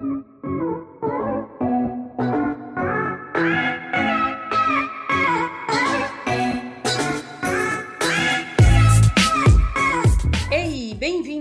thank you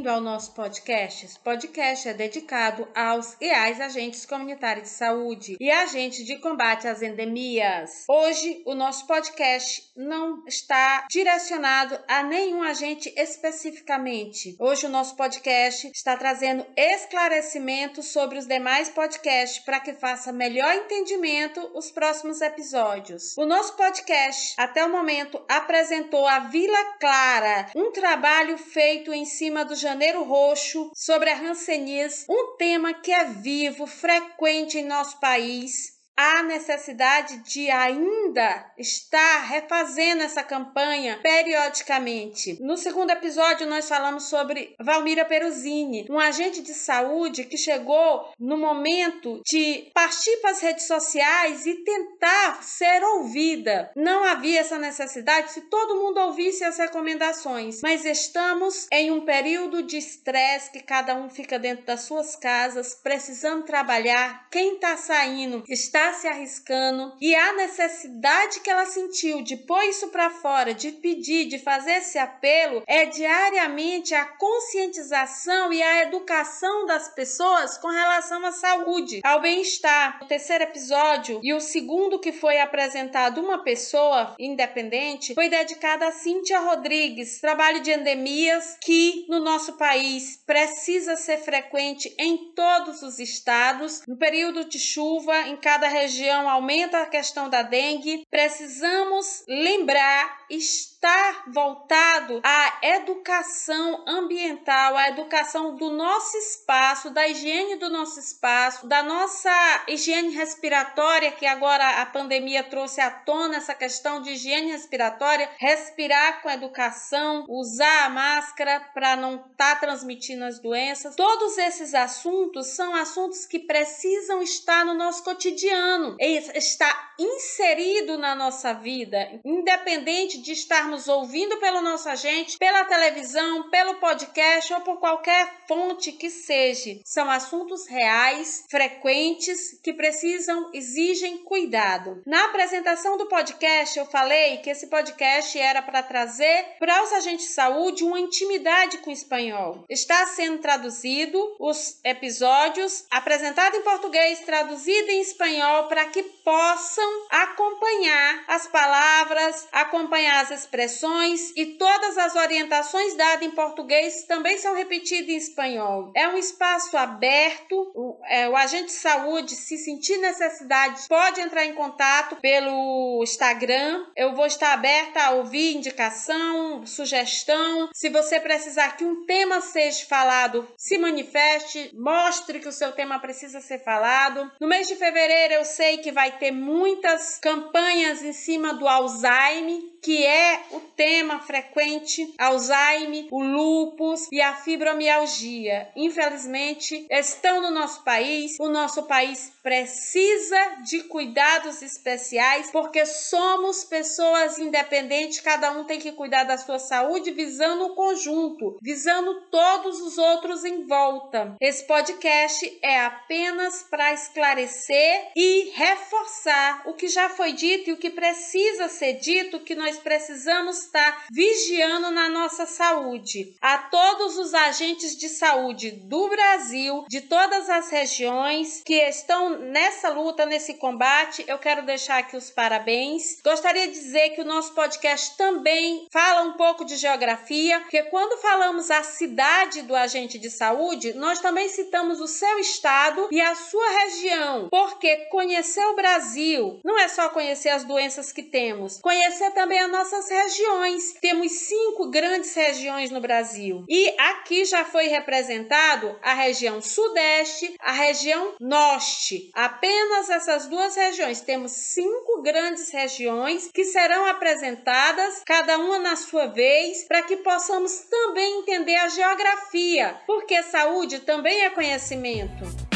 ao nosso podcast. Esse podcast é dedicado aos e às agentes comunitários de saúde e agentes de combate às endemias. Hoje, o nosso podcast não está direcionado a nenhum agente especificamente. Hoje, o nosso podcast está trazendo esclarecimentos sobre os demais podcasts para que faça melhor entendimento os próximos episódios. O nosso podcast, até o momento, apresentou a Vila Clara, um trabalho feito em cima do janeiro Janeiro Roxo, sobre a Hanseníase, um tema que é vivo, frequente em nosso país há necessidade de ainda estar refazendo essa campanha periodicamente. No segundo episódio, nós falamos sobre Valmira Peruzini, um agente de saúde que chegou no momento de partir para as redes sociais e tentar ser ouvida. Não havia essa necessidade se todo mundo ouvisse as recomendações, mas estamos em um período de estresse que cada um fica dentro das suas casas, precisando trabalhar. Quem está saindo está se arriscando e a necessidade que ela sentiu de pôr isso para fora, de pedir, de fazer esse apelo, é diariamente a conscientização e a educação das pessoas com relação à saúde, ao bem-estar. O terceiro episódio e o segundo que foi apresentado uma pessoa independente foi dedicado a Cíntia Rodrigues, trabalho de endemias que no nosso país precisa ser frequente em todos os estados. No período de chuva, em cada região aumenta a questão da dengue. Precisamos lembrar, voltado à educação ambiental, à educação do nosso espaço, da higiene do nosso espaço, da nossa higiene respiratória, que agora a pandemia trouxe à tona essa questão de higiene respiratória, respirar com educação, usar a máscara para não estar tá transmitindo as doenças. Todos esses assuntos são assuntos que precisam estar no nosso cotidiano, está inserido na nossa vida, independente de estarmos ouvindo pelo nosso agente, pela televisão, pelo podcast ou por qualquer fonte que seja. São assuntos reais, frequentes, que precisam, exigem cuidado. Na apresentação do podcast, eu falei que esse podcast era para trazer para os agentes de saúde uma intimidade com o espanhol. Está sendo traduzido os episódios, apresentado em português, traduzido em espanhol, para que possam acompanhar as palavras, acompanhar as expressões e todas as orientações dadas em português também são repetidas em espanhol. É um espaço aberto, o, é, o agente de saúde, se sentir necessidade, pode entrar em contato pelo Instagram. Eu vou estar aberta a ouvir indicação, sugestão. Se você precisar que um tema seja falado, se manifeste, mostre que o seu tema precisa ser falado. No mês de fevereiro eu sei que vai ter muitas campanhas em cima do Alzheimer, que é o tema frequente, Alzheimer, o lúpus e a fibromialgia. Infelizmente, estão no nosso país. O nosso país precisa de cuidados especiais porque somos pessoas independentes, cada um tem que cuidar da sua saúde visando o conjunto, visando todos os outros em volta. Esse podcast é apenas para esclarecer e reforçar o que já foi dito e o que precisa ser dito, que nós precisamos estar vigiando na nossa saúde. A todos os agentes de saúde do Brasil, de todas as regiões que estão nessa luta, nesse combate, eu quero deixar aqui os parabéns. Gostaria de dizer que o nosso podcast também fala um pouco de geografia, porque quando falamos a cidade do agente de saúde, nós também citamos o seu estado e a sua região, porque conhecer o Brasil não é só conhecer as doenças que temos, conhecer também as nossas regiões. Temos cinco grandes regiões no Brasil e aqui já foi representado a região sudeste, a região norte. Apenas essas duas regiões. Temos cinco grandes regiões que serão apresentadas, cada uma na sua vez, para que possamos também entender a geografia, porque saúde também é conhecimento.